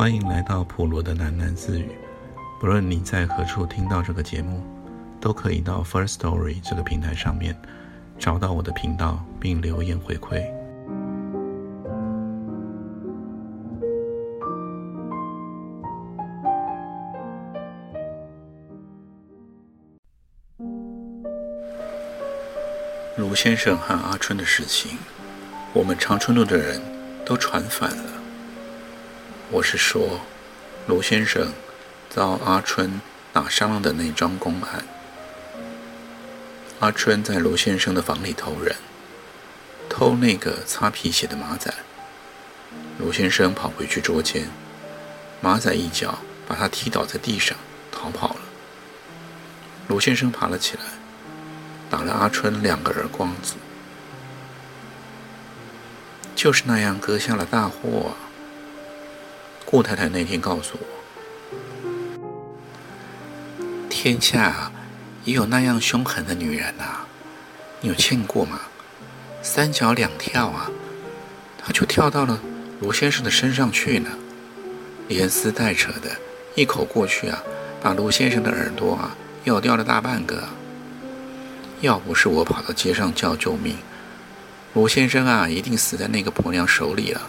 欢迎来到普罗的喃喃自语。不论你在何处听到这个节目，都可以到 First Story 这个平台上面找到我的频道，并留言回馈。卢先生和阿春的事情，我们长春路的人都传反了。我是说，卢先生遭阿春打伤了的那桩公案。阿春在卢先生的房里偷人，偷那个擦皮鞋的马仔。卢先生跑回去捉奸，马仔一脚把他踢倒在地上，逃跑了。卢先生爬了起来，打了阿春两个耳光子，就是那样割下了大祸啊！顾太太那天告诉我：“天下也有那样凶狠的女人呐，你有见过吗？三脚两跳啊，她就跳到了罗先生的身上去呢，连撕带扯的，一口过去啊，把卢先生的耳朵啊咬掉了大半个。要不是我跑到街上叫救命，卢先生啊一定死在那个婆娘手里了。”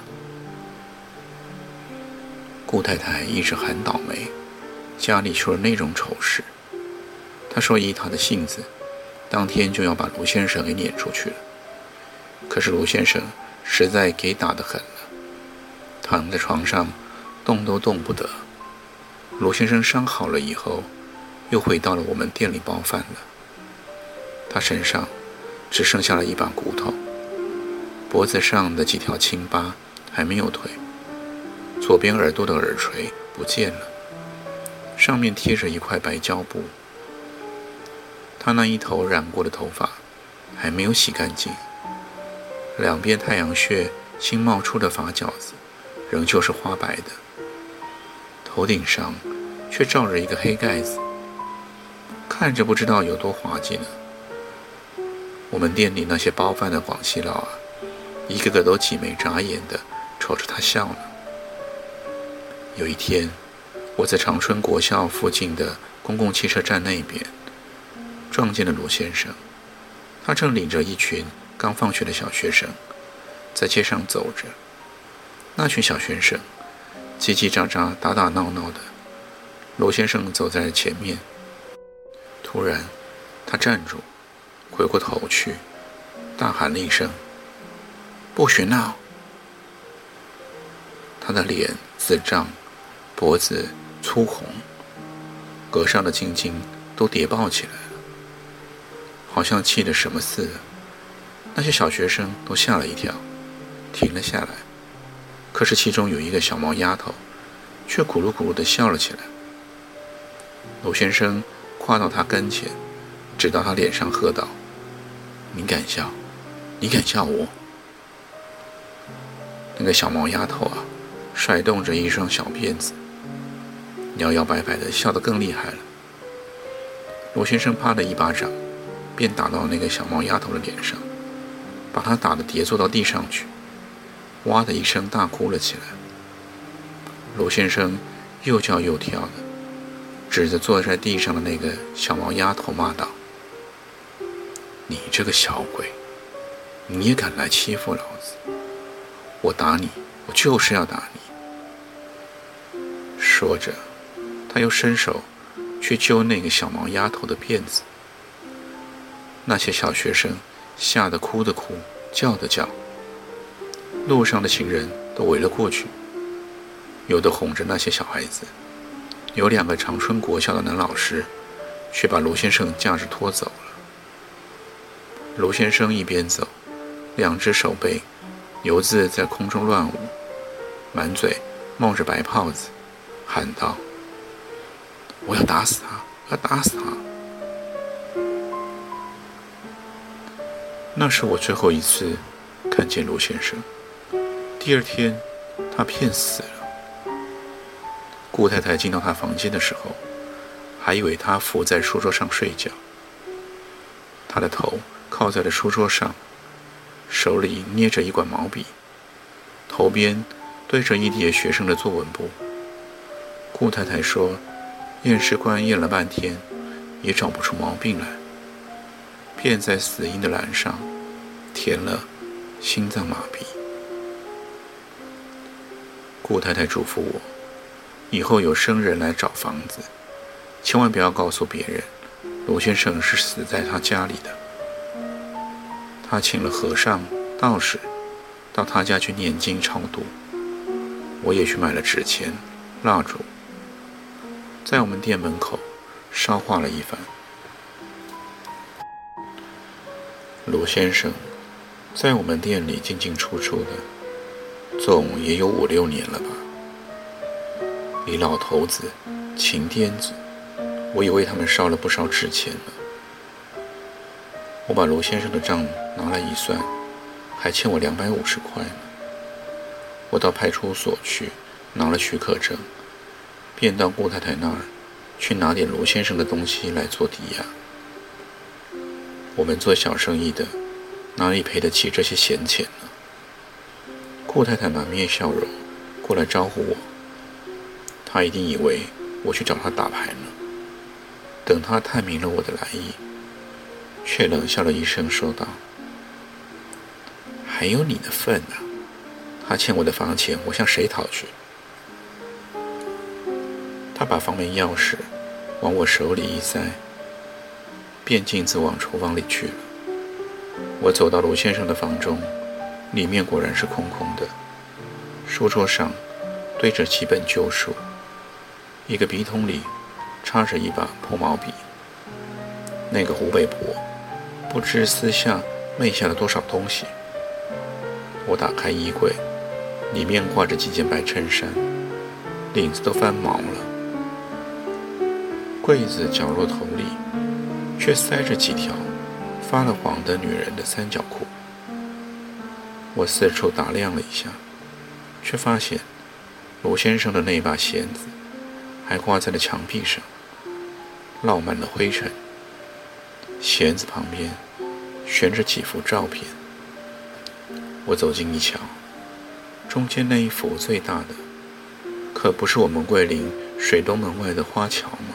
顾太太一直很倒霉，家里出了那种丑事。她说依她的性子，当天就要把卢先生给撵出去了。可是卢先生实在给打得狠了，躺在床上动都动不得。卢先生伤好了以后，又回到了我们店里包饭了。他身上只剩下了一把骨头，脖子上的几条青疤还没有退。左边耳朵的耳垂不见了，上面贴着一块白胶布。他那一头染过的头发还没有洗干净，两边太阳穴新冒出的发角子仍旧是花白的，头顶上却罩着一个黑盖子，看着不知道有多滑稽呢。我们店里那些包饭的广西佬啊，一个个都挤眉眨眼的瞅着他笑呢。有一天，我在长春国校附近的公共汽车站那边撞见了罗先生。他正领着一群刚放学的小学生在街上走着。那群小学生叽叽喳喳、打打闹闹的。罗先生走在前面。突然，他站住，回过头去，大喊了一声：“不许闹！”他的脸紫胀。脖子粗红，额上的青筋都叠抱起来了，好像气的什么似的。那些小学生都吓了一跳，停了下来。可是其中有一个小毛丫头，却咕噜咕噜地笑了起来。鲁先生跨到她跟前，指到她脸上喝道：“你敢笑？你敢笑我？”那个小毛丫头啊，甩动着一双小辫子。摇摇摆摆的笑得更厉害了。罗先生啪的一巴掌，便打到那个小毛丫头的脸上，把她打得跌坐到地上去，哇的一声大哭了起来。罗先生又叫又跳的，指着坐在地上的那个小毛丫头骂道：“你这个小鬼，你也敢来欺负老子？我打你，我就是要打你！”说着。他又伸手去揪那个小毛丫头的辫子，那些小学生吓得哭的哭，叫的叫。路上的行人都围了过去，有的哄着那些小孩子，有两个长春国校的男老师却把卢先生架着拖走了。卢先生一边走，两只手背游自在空中乱舞，满嘴冒着白泡子，喊道。我要打死他！要打死他！那是我最后一次看见卢先生。第二天，他骗死了。顾太太进到他房间的时候，还以为他伏在书桌上睡觉。他的头靠在了书桌上，手里捏着一管毛笔，头边对着一叠学生的作文簿，顾太太说，验尸官验了半天，也找不出毛病来，便在死因的栏上填了心脏麻痹。顾太太嘱咐我，以后有生人来找房子，千万不要告诉别人，罗先生是死在他家里的。他请了和尚、道士到他家去念经超度，我也去买了纸钱、蜡烛，在我们店门口烧化了一番。罗先生在我们店里进进出出的。总也有五六年了吧。李老头子、秦癫子，我也为他们烧了不少纸钱了。我把罗先生的账拿来一算，还欠我两百五十块呢。我到派出所去拿了许可证，便到顾太太那儿去拿点罗先生的东西来做抵押。我们做小生意的，哪里赔得起这些闲钱呢？顾太太满面笑容，过来招呼我。她一定以为我去找她打牌呢。等她探明了我的来意，却冷笑了一声，说道：“还有你的份呢！他欠我的房钱，我向谁讨去？”他把房门钥匙往我手里一塞，便径自往厨房里去了。我走到卢先生的房中。里面果然是空空的，书桌上堆着几本旧书，一个笔筒里插着一把破毛笔。那个湖北婆不知私下昧下了多少东西。我打开衣柜，里面挂着几件白衬衫，领子都翻毛了。柜子角落头里却塞着几条发了黄的女人的三角裤。我四处打量了一下，却发现罗先生的那把弦子还挂在了墙壁上，落满了灰尘。弦子旁边悬着几幅照片。我走近一瞧，中间那一幅最大的，可不是我们桂林水东门外的花桥吗？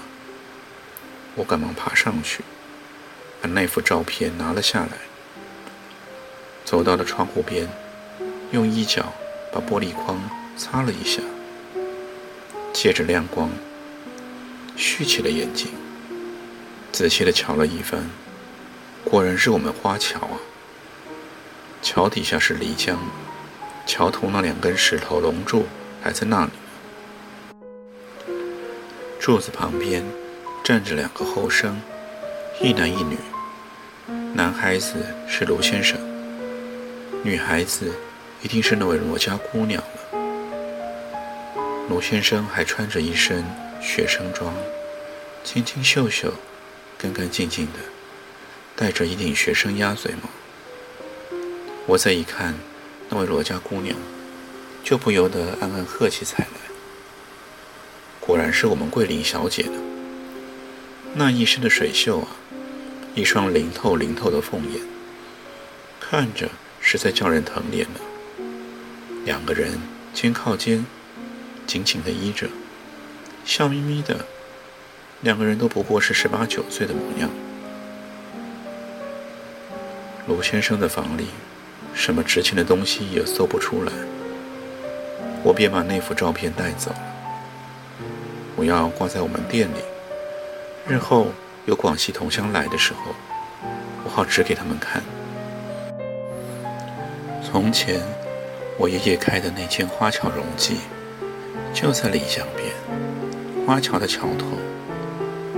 我赶忙爬上去，把那幅照片拿了下来。走到了窗户边，用衣角把玻璃框擦了一下，借着亮光，蓄起了眼睛，仔细的瞧了一番，果然是我们花桥啊！桥底下是漓江，桥头那两根石头龙柱还在那里，柱子旁边站着两个后生，一男一女，男孩子是卢先生。女孩子一定是那位罗家姑娘了。罗先生还穿着一身学生装，清清秀秀、干干净净的，戴着一顶学生鸭嘴帽。我再一看那位罗家姑娘，就不由得暗暗喝起彩来。果然是我们桂林小姐呢。那一身的水袖啊，一双灵透灵透的凤眼，看着。实在叫人疼怜了。两个人肩靠肩，紧紧地依着，笑眯眯的。两个人都不过是十八九岁的模样。卢先生的房里，什么值钱的东西也搜不出来。我便把那幅照片带走了。我要挂在我们店里，日后有广西同乡来的时候，我好指给他们看。从前，我爷爷开的那间花桥荣记，就在漓江边，花桥的桥头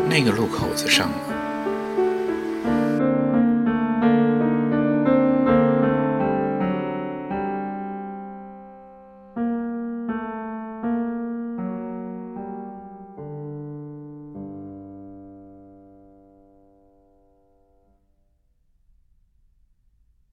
那个路口子上了。